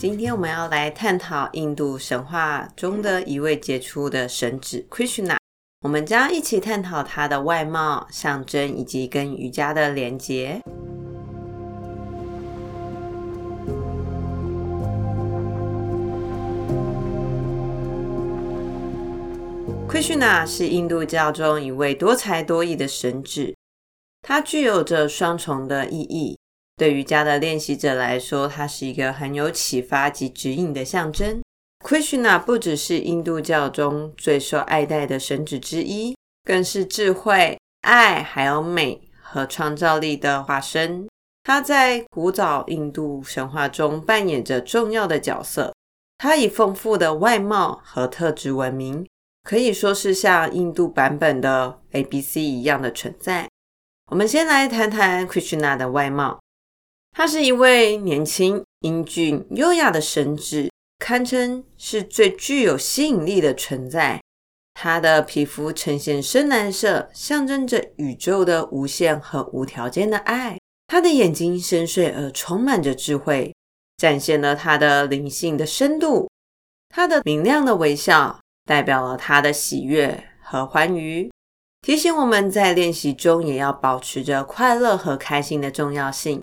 今天我们要来探讨印度神话中的一位杰出的神祇 Krishna。我们将一起探讨他的外貌、象征以及跟瑜伽的连结。Krishna 是印度教中一位多才多艺的神祇，他具有着双重的意义。对瑜伽的练习者来说，它是一个很有启发及指引的象征。Krishna 不只是印度教中最受爱戴的神祇之一，更是智慧、爱还有美和创造力的化身。他在古早印度神话中扮演着重要的角色。他以丰富的外貌和特质闻名，可以说是像印度版本的 ABC 一样的存在。我们先来谈谈 Krishna 的外貌。他是一位年轻、英俊、优雅的神祇，堪称是最具有吸引力的存在。他的皮肤呈现深蓝色，象征着宇宙的无限和无条件的爱。他的眼睛深邃而充满着智慧，展现了他的灵性的深度。他的明亮的微笑代表了他的喜悦和欢愉，提醒我们在练习中也要保持着快乐和开心的重要性。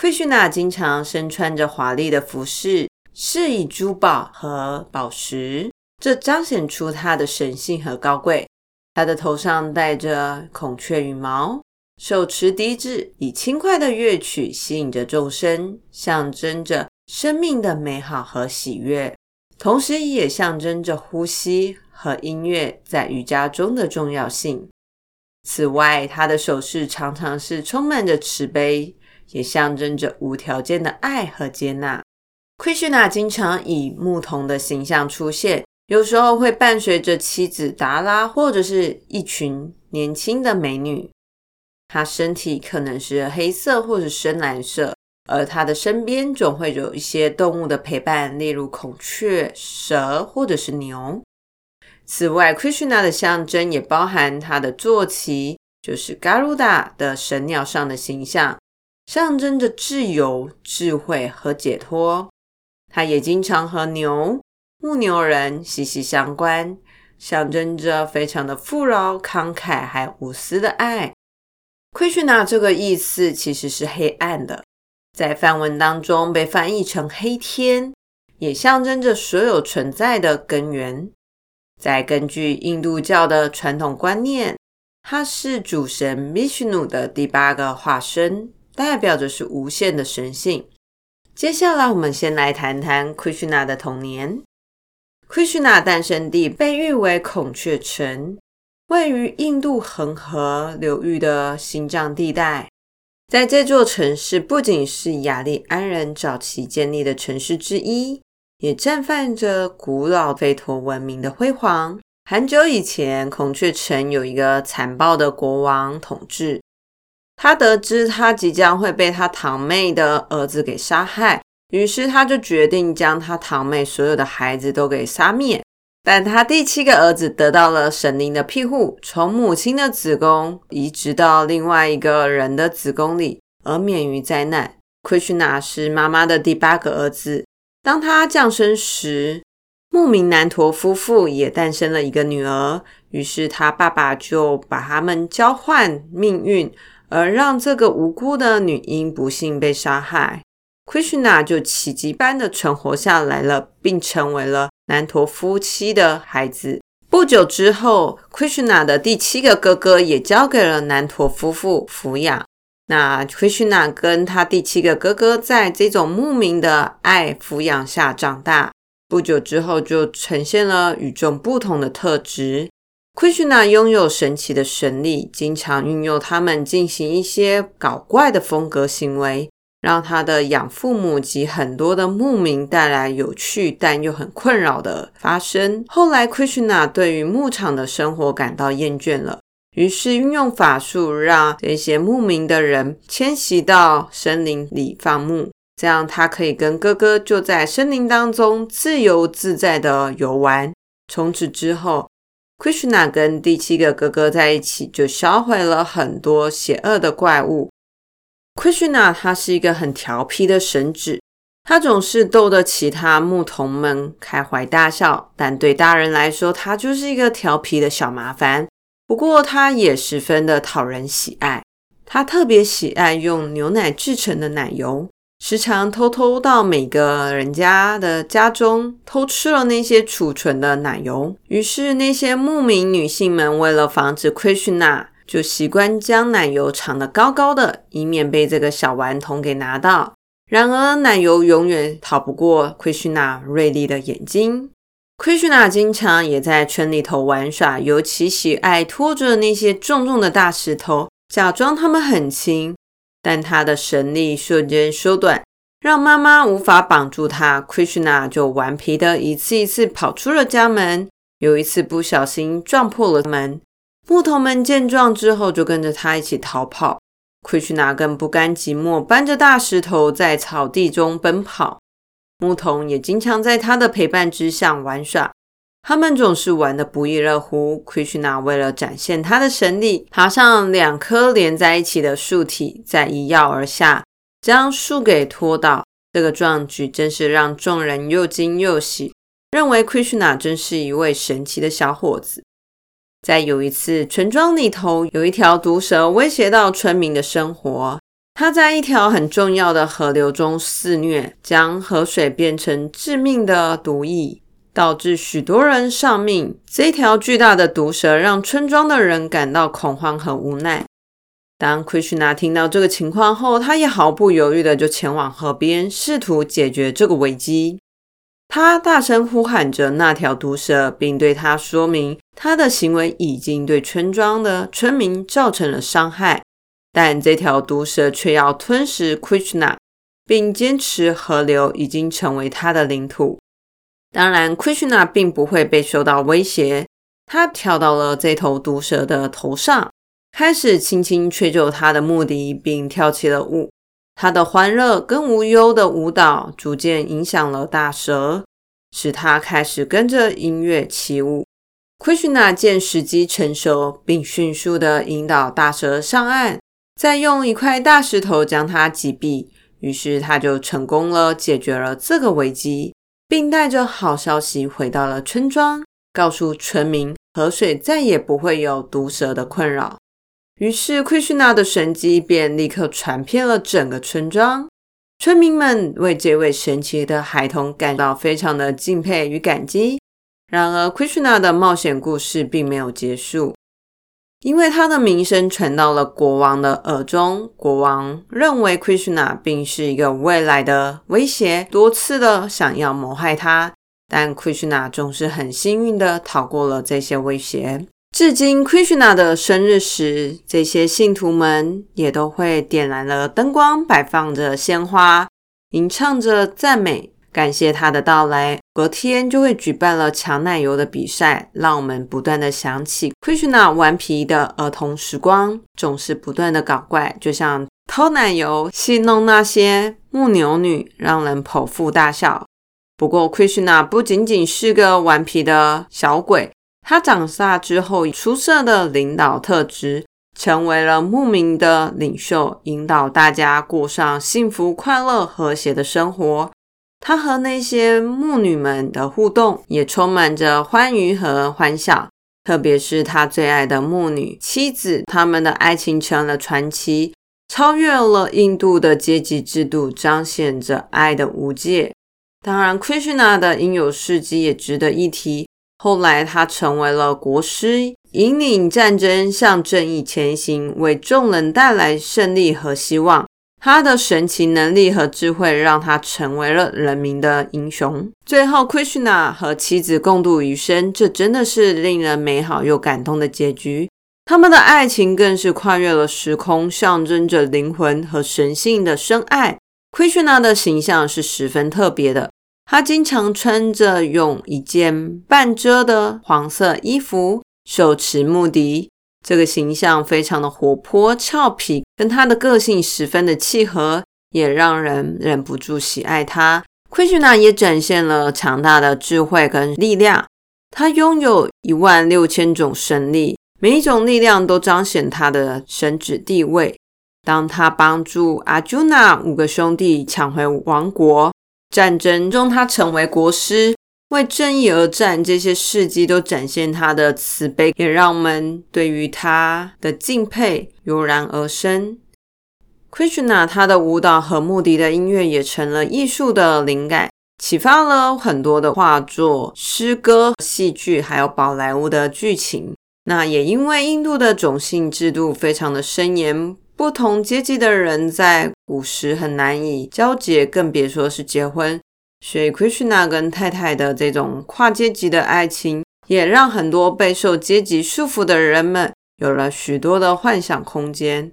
奎旭娜经常身穿着华丽的服饰，饰以珠宝和宝石，这彰显出她的神性和高贵。她的头上戴着孔雀羽毛，手持笛子，以轻快的乐曲吸引着众生，象征着生命的美好和喜悦，同时也象征着呼吸和音乐在瑜伽中的重要性。此外，他的手势常常是充满着慈悲。也象征着无条件的爱和接纳。Krishna 经常以牧童的形象出现，有时候会伴随着妻子达拉，或者是一群年轻的美女。他身体可能是黑色或者深蓝色，而他的身边总会有一些动物的陪伴，例如孔雀、蛇或者是牛。此外，Krishna 的象征也包含他的坐骑，就是 Garuda 的神鸟上的形象。象征着自由、智慧和解脱。它也经常和牛、牧牛人息息相关，象征着非常的富饶、慷慨还无私的爱。Krishna 这个意思其实是黑暗的，在梵文当中被翻译成黑天，也象征着所有存在的根源。再根据印度教的传统观念，它是主神 Vishnu 的第八个化身。代表着是无限的神性。接下来，我们先来谈谈 Krishna 的童年。Krishna 诞生地被誉为孔雀城，位于印度恒河流域的心脏地带。在这座城市，不仅是雅利安人早期建立的城市之一，也绽放着古老吠陀文明的辉煌。很久以前，孔雀城有一个残暴的国王统治。他得知他即将会被他堂妹的儿子给杀害，于是他就决定将他堂妹所有的孩子都给杀灭。但他第七个儿子得到了神灵的庇护，从母亲的子宫移植到另外一个人的子宫里，而免于灾难。Krishna 是妈妈的第八个儿子。当他降生时，牧民南陀夫妇也诞生了一个女儿，于是他爸爸就把他们交换命运。而让这个无辜的女婴不幸被杀害，Krishna 就奇迹般的存活下来了，并成为了南陀夫妻的孩子。不久之后，Krishna 的第七个哥哥也交给了南陀夫妇抚养。那 Krishna 跟他第七个哥哥在这种牧民的爱抚养下长大，不久之后就呈现了与众不同的特质。Krishna 拥有神奇的神力，经常运用他们进行一些搞怪的风格行为，让他的养父母及很多的牧民带来有趣但又很困扰的发生。后来，Krishna 对于牧场的生活感到厌倦了，于是运用法术让这些牧民的人迁徙到森林里放牧，这样他可以跟哥哥就在森林当中自由自在的游玩。从此之后，Krishna 跟第七个哥哥在一起，就销毁了很多邪恶的怪物。Krishna 他是一个很调皮的神祇，他总是逗得其他牧童们开怀大笑，但对大人来说，他就是一个调皮的小麻烦。不过，他也十分的讨人喜爱。他特别喜爱用牛奶制成的奶油，时常偷偷到每个人家的家中偷吃了那些储存的奶油。于是，那些牧民女性们为了防止 Krishna，就习惯将奶油藏得高高的，以免被这个小顽童给拿到。然而，奶油永远逃不过奎逊娜锐利的眼睛。奎逊娜经常也在村里头玩耍，尤其喜爱拖着那些重重的大石头，假装他们很轻。但他的神力瞬间缩短，让妈妈无法绑住他。Krishna 就顽皮的一次一次跑出了家门，有一次不小心撞破了门。牧童们见状之后，就跟着他一起逃跑。Krishna 更不甘寂寞，搬着大石头在草地中奔跑。牧童也经常在他的陪伴之下玩耍。他们总是玩得不亦乐乎。Krishna 为了展现他的神力，爬上两棵连在一起的树体，再一跃而下，将树给拖倒。这个壮举真是让众人又惊又喜，认为 Krishna 真是一位神奇的小伙子。在有一次，村庄里头有一条毒蛇威胁到村民的生活。它在一条很重要的河流中肆虐，将河水变成致命的毒液，导致许多人丧命。这条巨大的毒蛇让村庄的人感到恐慌和无奈。当 Krishna 听到这个情况后，他也毫不犹豫的就前往河边，试图解决这个危机。他大声呼喊着那条毒蛇，并对他说明，他的行为已经对村庄的村民造成了伤害，但这条毒蛇却要吞噬 Krishna，并坚持河流已经成为他的领土。当然，Krishna 并不会被受到威胁。他跳到了这头毒蛇的头上，开始轻轻吹奏他的木笛，并跳起了舞。他的欢乐跟无忧的舞蹈逐渐影响了大蛇，使他开始跟着音乐起舞。Krishna 见时机成熟，并迅速地引导大蛇上岸，再用一块大石头将它击毙。于是他就成功了，解决了这个危机，并带着好消息回到了村庄，告诉村民河水再也不会有毒蛇的困扰。于是，Krishna 的神迹便立刻传遍了整个村庄。村民们为这位神奇的孩童感到非常的敬佩与感激。然而，Krishna 的冒险故事并没有结束，因为他的名声传到了国王的耳中。国王认为 Krishna 并是一个未来的威胁，多次的想要谋害他，但 Krishna 总是很幸运的逃过了这些威胁。至今，Krishna 的生日时，这些信徒们也都会点燃了灯光，摆放着鲜花，吟唱着赞美，感谢他的到来。隔天就会举办了抢奶油的比赛，让我们不断的想起 Krishna 顽皮的儿童时光，总是不断的搞怪，就像偷奶油、戏弄那些牧牛女，让人捧腹大笑。不过，Krishna 不仅仅是个顽皮的小鬼。他长大之后，出色的领导特质，成为了牧民的领袖，引导大家过上幸福、快乐、和谐的生活。他和那些牧女们的互动也充满着欢愉和欢笑，特别是他最爱的牧女妻子，他们的爱情成了传奇，超越了印度的阶级制度，彰显着爱的无界。当然，Krishna 的英勇事迹也值得一提。后来，他成为了国师，引领战争向正义前行，为众人带来胜利和希望。他的神奇能力和智慧让他成为了人民的英雄。最后，Krishna 和妻子共度余生，这真的是令人美好又感动的结局。他们的爱情更是跨越了时空，象征着灵魂和神性的深爱。Krishna 的形象是十分特别的，他经常穿着用一件半遮的黄色衣服，手持木笛。这个形象非常的活泼俏皮，跟他的个性十分的契合，也让人忍不住喜爱他。奎许娜也展现了强大的智慧跟力量，他拥有一万六千种神力，每一种力量都彰显他的神祇地位。当他帮助阿朱娜五个兄弟抢回王国，战争中他成为国师。为正义而战，这些事迹都展现他的慈悲，也让我们对于他的敬佩油然而生。Krishna 他的舞蹈和穆迪的音乐也成了艺术的灵感，启发了很多的画作、诗歌、戏剧，还有宝莱坞的剧情。那也因为印度的种姓制度非常的森严，不同阶级的人在古时很难以交结，更别说是结婚。所以，Krishna 跟太太的这种跨阶级的爱情，也让很多备受阶级束缚的人们有了许多的幻想空间。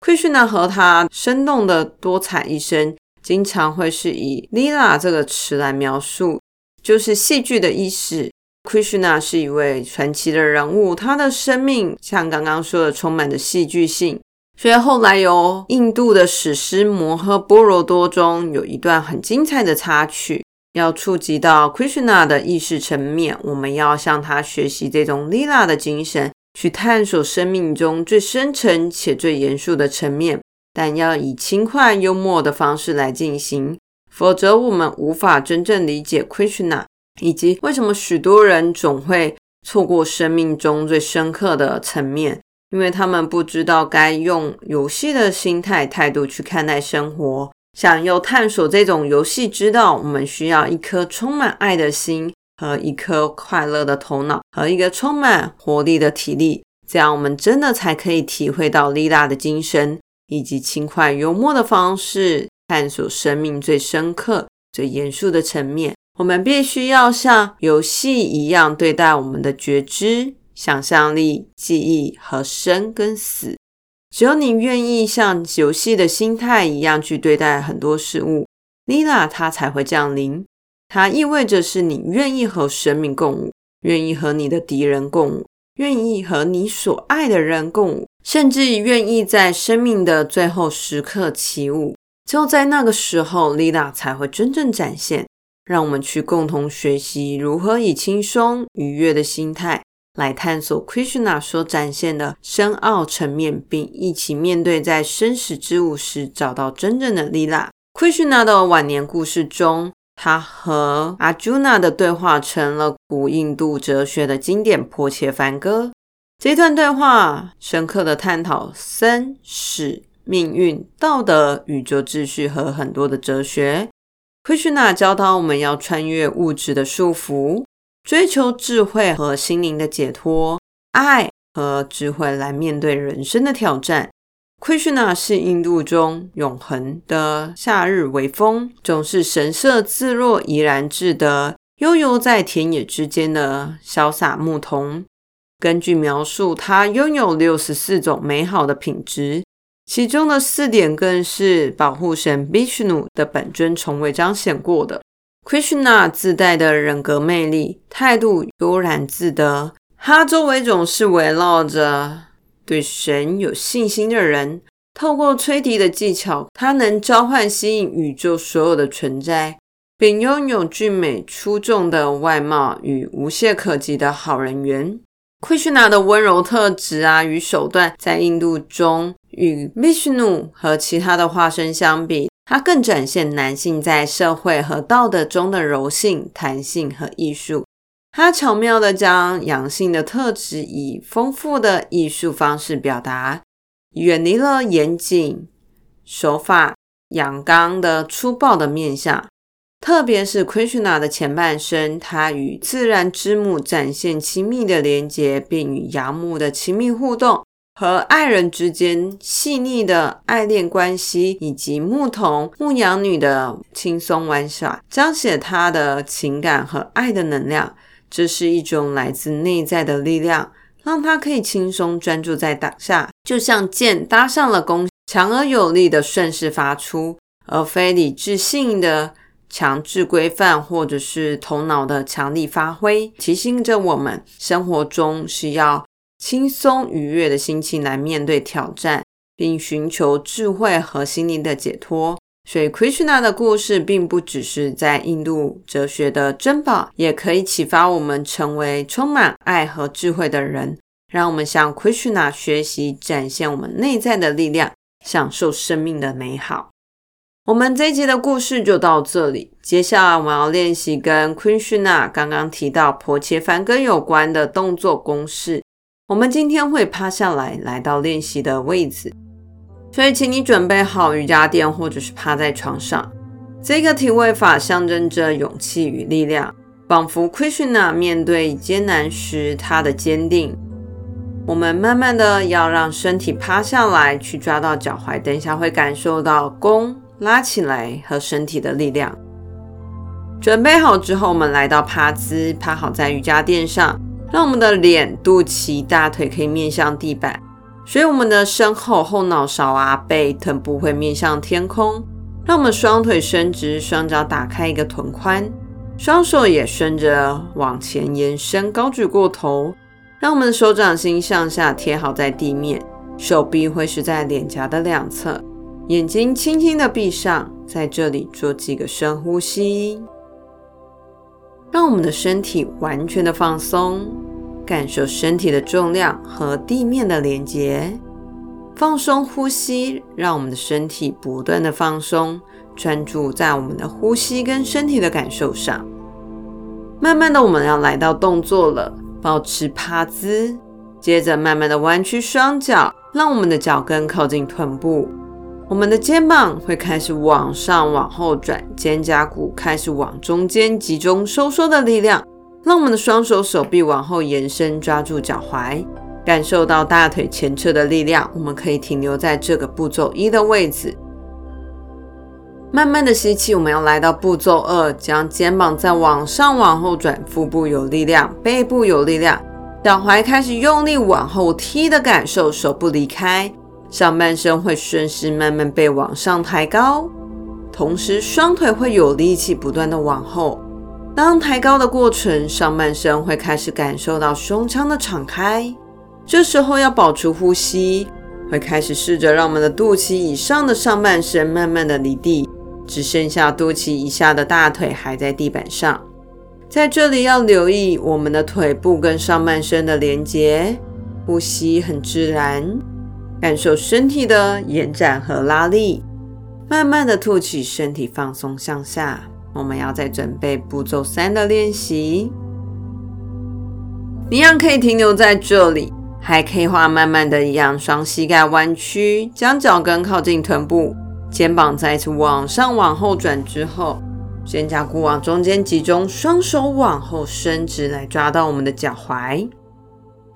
Krishna 和他生动的多彩一生，经常会是以 Lila 这个词来描述，就是戏剧的意思。Krishna 是一位传奇的人物，他的生命像刚刚说的，充满着戏剧性。所以后来有印度的史诗《摩诃波罗多》中有一段很精彩的插曲，要触及到 Krishna 的意识层面，我们要向他学习这种 Lila 的精神，去探索生命中最深沉且最严肃的层面，但要以轻快幽默的方式来进行，否则我们无法真正理解 Krishna，以及为什么许多人总会错过生命中最深刻的层面。因为他们不知道该用游戏的心态态度去看待生活，想要探索这种游戏之道，我们需要一颗充满爱的心和一颗快乐的头脑和一个充满活力的体力，这样我们真的才可以体会到丽娜的精神，以及轻快幽默的方式探索生命最深刻、最严肃的层面。我们必须要像游戏一样对待我们的觉知。想象力、记忆和生跟死，只有你愿意像游戏的心态一样去对待很多事物，Lila 它才会降临。它意味着是你愿意和生命共舞，愿意和你的敌人共舞，愿意和你所爱的人共舞，甚至愿意在生命的最后时刻起舞。只有在那个时候，Lila 才会真正展现。让我们去共同学习如何以轻松愉悦的心态。来探索 Krishna 所展现的深奥层面，并一起面对在生死之舞时找到真正的力量。Krishna 的晚年故事中，他和 Arjuna 的对话成了古印度哲学的经典《婆切梵歌》。这段对话深刻的探讨生死、命运、道德、宇宙秩序和很多的哲学。Krishna 教导我们要穿越物质的束缚。追求智慧和心灵的解脱，爱和智慧来面对人生的挑战。Krishna 是印度中永恒的夏日微风，总是神色自若、怡然自得，悠游在田野之间的潇洒牧童。根据描述，他拥有六十四种美好的品质，其中的四点更是保护神 Vishnu 的本尊从未彰显过的。Krishna 自带的人格魅力，态度悠然自得，他周围总是围绕着对神有信心的人。透过吹笛的技巧，他能召唤、吸引宇宙所有的存在，并拥有俊美出众的外貌与无懈可击的好人缘。Krishna 的温柔特质啊，与手段，在印度中与 Vishnu 和其他的化身相比。它更展现男性在社会和道德中的柔性、弹性和艺术。它巧妙地将阳性的特质以丰富的艺术方式表达，远离了严谨、手法、阳刚的粗暴的面相。特别是 Krishna 的前半生，他与自然之母展现亲密的连结，并与阳母的亲密互动。和爱人之间细腻的爱恋关系，以及牧童、牧羊女的轻松玩耍，彰显他的情感和爱的能量。这是一种来自内在的力量，让他可以轻松专注在当下，就像箭搭上了弓，强而有力的顺势发出。而非理智性的强制规范，或者是头脑的强力发挥，提醒着我们生活中是要轻松愉悦的心情来面对挑战，并寻求智慧和心灵的解脱。所以，Krishna 的故事并不只是在印度哲学的珍宝，也可以启发我们成为充满爱和智慧的人。让我们向 Krishna 学习，展现我们内在的力量，享受生命的美好。我们这一集的故事就到这里。接下来，我们要练习跟 Krishna 刚刚提到婆切梵歌有关的动作公式。我们今天会趴下来，来到练习的位置。所以，请你准备好瑜伽垫，或者是趴在床上。这个体位法象征着勇气与力量，仿佛 Krishna 面对艰难时他的坚定。我们慢慢的要让身体趴下来，去抓到脚踝。等一下会感受到弓拉起来和身体的力量。准备好之后，我们来到趴姿，趴好在瑜伽垫上，让我们的脸、肚脐、大腿可以面向地板。所以我们的身后后脑勺啊、背、臀部会面向天空，让我们双腿伸直，双脚打开一个臀宽，双手也顺着往前延伸，高举过头，让我们的手掌心向下贴好在地面，手臂会是在脸颊的两侧，眼睛轻轻的闭上，在这里做几个深呼吸，让我们的身体完全的放松。感受身体的重量和地面的连接，放松呼吸，让我们的身体不断的放松，专注在我们的呼吸跟身体的感受上。慢慢的，我们要来到动作了，保持趴姿，接着慢慢的弯曲双脚，让我们的脚跟靠近臀部，我们的肩膀会开始往上往后转，肩胛骨开始往中间集中收缩的力量。让我们的双手手臂往后延伸，抓住脚踝，感受到大腿前侧的力量。我们可以停留在这个步骤一的位置。慢慢的吸气，我们要来到步骤二，将肩膀再往上往后转，腹部有力量，背部有力量，脚踝开始用力往后踢的感受，手不离开，上半身会顺势慢慢被往上抬高，同时双腿会有力气不断的往后。当抬高的过程，上半身会开始感受到胸腔的敞开，这时候要保持呼吸，会开始试着让我们的肚脐以上的上半身慢慢的离地，只剩下肚脐以下的大腿还在地板上。在这里要留意我们的腿部跟上半身的连接，呼吸很自然，感受身体的延展和拉力，慢慢的吐气，身体放松向下。我们要再准备步骤三的练习，一样可以停留在这里，还可以画慢慢的一样，双膝盖弯曲，将脚跟靠近臀部，肩膀再一次往上往后转之后，肩胛骨往中间集中，双手往后伸直来抓到我们的脚踝，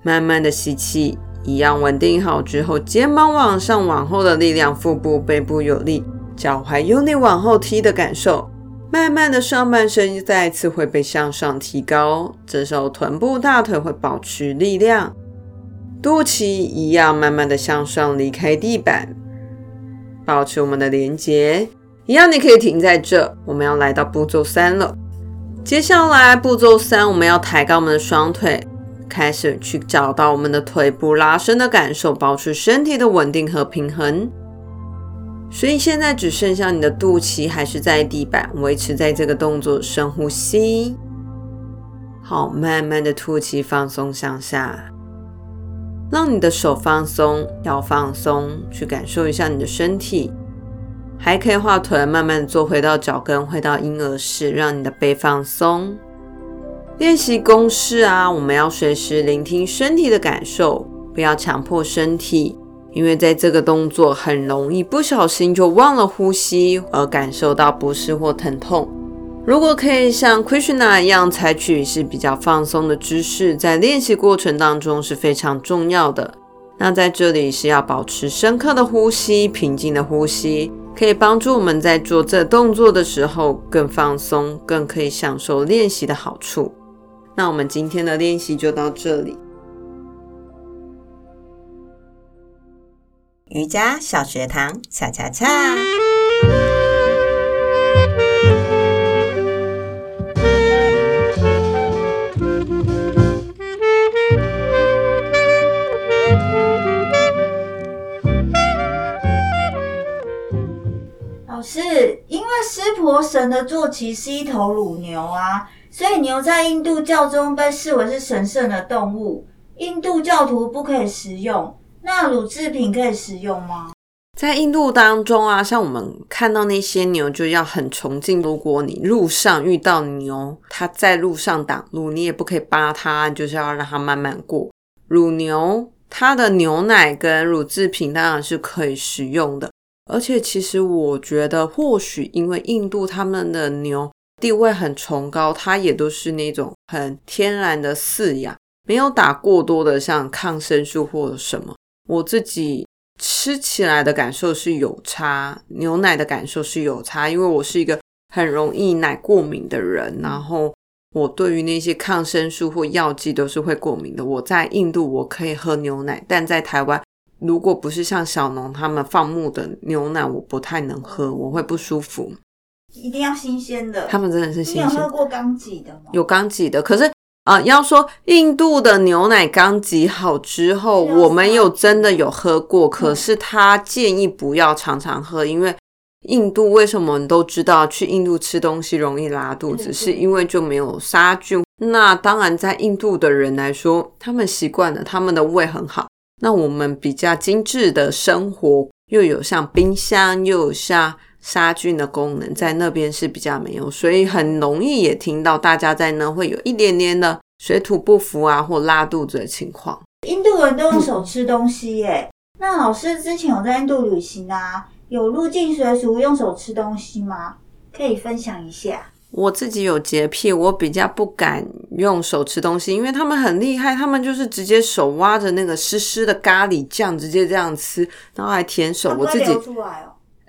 慢慢的吸气，一样稳定好之后，肩膀往上往后的力量，腹部背部有力，脚踝用力往后踢的感受。慢慢的，上半身再次会被向上提高，这时候臀部、大腿会保持力量，肚脐一样慢慢的向上离开地板，保持我们的连接，一样你可以停在这。我们要来到步骤三了，接下来步骤三，我们要抬高我们的双腿，开始去找到我们的腿部拉伸的感受，保持身体的稳定和平衡。所以现在只剩下你的肚脐还是在地板，维持在这个动作，深呼吸，好，慢慢的吐气，放松向下，让你的手放松，腰放松，去感受一下你的身体，还可以画臀，慢慢坐回到脚跟，回到婴儿式，让你的背放松。练习公式啊，我们要随时聆听身体的感受，不要强迫身体。因为在这个动作很容易不小心就忘了呼吸，而感受到不适或疼痛。如果可以像 Krishna 一样采取是比较放松的姿势，在练习过程当中是非常重要的。那在这里是要保持深刻的呼吸，平静的呼吸，可以帮助我们在做这动作的时候更放松，更可以享受练习的好处。那我们今天的练习就到这里。瑜伽小学堂恰恰恰。老师因为湿婆神的坐骑是一头乳牛啊所以牛在印度教中被视为是神圣的动物，印度教徒不可以食用。那乳制品可以食用吗？在印度当中啊，像我们看到那些牛，就要很崇敬。如果你路上遇到牛，它在路上挡路，你也不可以扒它，就是要让它慢慢过。乳牛它的牛奶跟乳制品当然是可以食用的，而且其实我觉得，或许因为印度他们的牛地位很崇高，它也都是那种很天然的饲养，没有打过多的像抗生素或者什么。我自己。吃起来的感受是有差，牛奶的感受是有差，因为我是一个很容易奶过敏的人，然后我对于那些抗生素或药剂都是会过敏的。我在印度我可以喝牛奶，但在台湾，如果不是像小农他们放牧的牛奶，我不太能喝，我会不舒服。一定要新鲜的，他们真的是新鲜。你有喝过刚挤的吗？有刚挤的，可是。啊，要说印度的牛奶刚挤好之后，我们有真的有喝过，可是他建议不要常常喝，因为印度为什么我们都知道去印度吃东西容易拉肚子，是因为就没有杀菌。那当然，在印度的人来说，他们习惯了，他们的胃很好。那我们比较精致的生活，又有像冰箱，又有像。杀菌的功能在那边是比较没有，所以很容易也听到大家在那会有一点点的水土不服啊，或拉肚子的情况。印度人都用手吃东西耶，那老师之前有在印度旅行啊，有入境随俗用手吃东西吗？可以分享一下。我自己有洁癖，我比较不敢用手吃东西，因为他们很厉害，他们就是直接手挖着那个湿湿的咖喱酱，直接这样吃，然后还舔手。我自己。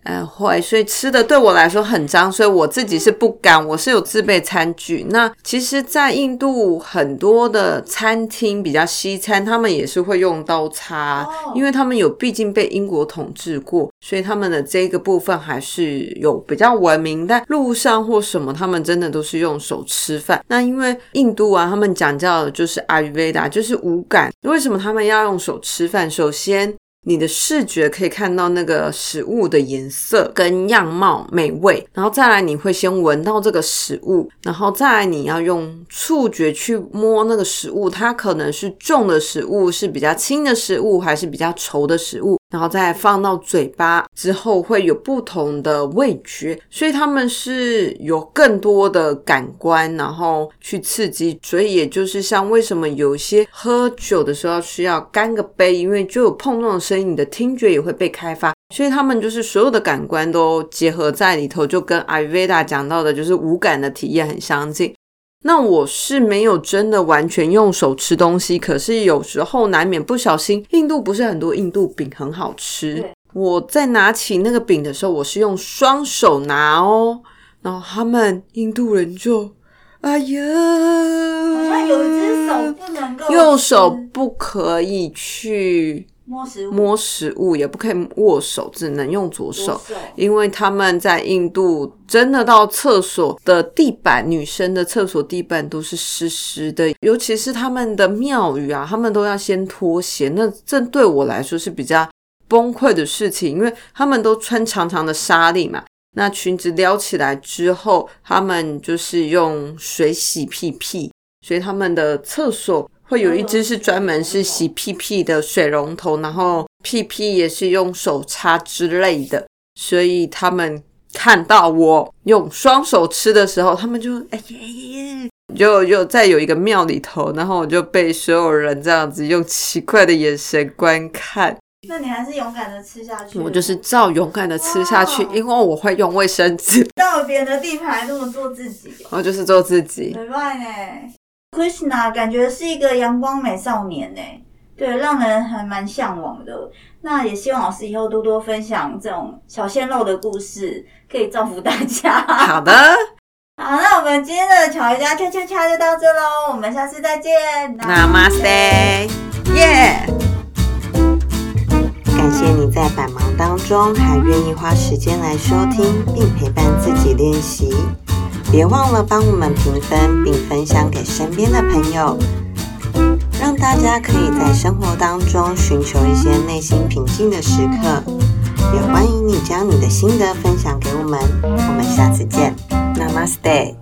呃，会，所以吃的对我来说很脏，所以我自己是不敢。我是有自备餐具。那其实，在印度很多的餐厅比较西餐，他们也是会用刀叉，因为他们有毕竟被英国统治过，所以他们的这个部分还是有比较文明。但路上或什么，他们真的都是用手吃饭。那因为印度啊，他们讲叫的就是阿育吠陀，就是五感。为什么他们要用手吃饭？首先。你的视觉可以看到那个食物的颜色跟样貌美味，然后再来你会先闻到这个食物，然后再来你要用触觉去摸那个食物，它可能是重的食物，是比较轻的食物，还是比较稠的食物。然后再放到嘴巴之后，会有不同的味觉，所以他们是有更多的感官，然后去刺激。所以也就是像为什么有些喝酒的时候需要干个杯，因为就有碰撞的声音，你的听觉也会被开发。所以他们就是所有的感官都结合在里头，就跟阿育吠陀讲到的，就是五感的体验很相近。那我是没有真的完全用手吃东西，可是有时候难免不小心。印度不是很多印度饼很好吃，我在拿起那个饼的时候，我是用双手拿哦，然后他们印度人就，哎呀，好像有一只手不能够，右手不可以去。摸食物，摸食物也不可以握手，只能用左手，左手，因为他们在印度真的到厕所的地板，女生的厕所地板都是湿湿的，尤其是他们的庙宇啊，他们都要先脱鞋。那这对我来说是比较崩溃的事情，因为他们都穿长长的纱丽嘛，那裙子撩起来之后，他们就是用水洗屁屁，所以他们的厕所。会有一只是专门是洗屁屁的水龙头，然后屁屁也是用手擦之类的，所以他们看到我用双手吃的时候，他们就哎耶耶，就又在有一个庙里头，然后我就被所有人这样子用奇怪的眼神观看。那你还是勇敢的吃下去？我就是照勇敢的吃下去，因为我会用卫生纸。到别的地盘这么做自己，我就是做自己。没办呢。Krishna 感觉是一个阳光美少年呢，对，让人还蛮向往的。那也希望老师以后多多分享这种小鲜肉的故事，可以造福大家。好的，好，那我们今天的巧一家恰恰恰就到这喽，我们下次再见。Namaste，耶！感谢你在百忙当中还愿意花时间来收听并陪伴自己练习。别忘了帮我们评分，并分享给身边的朋友，让大家可以在生活当中寻求一些内心平静的时刻。也欢迎你将你的心得分享给我们，我们下次见。Namaste。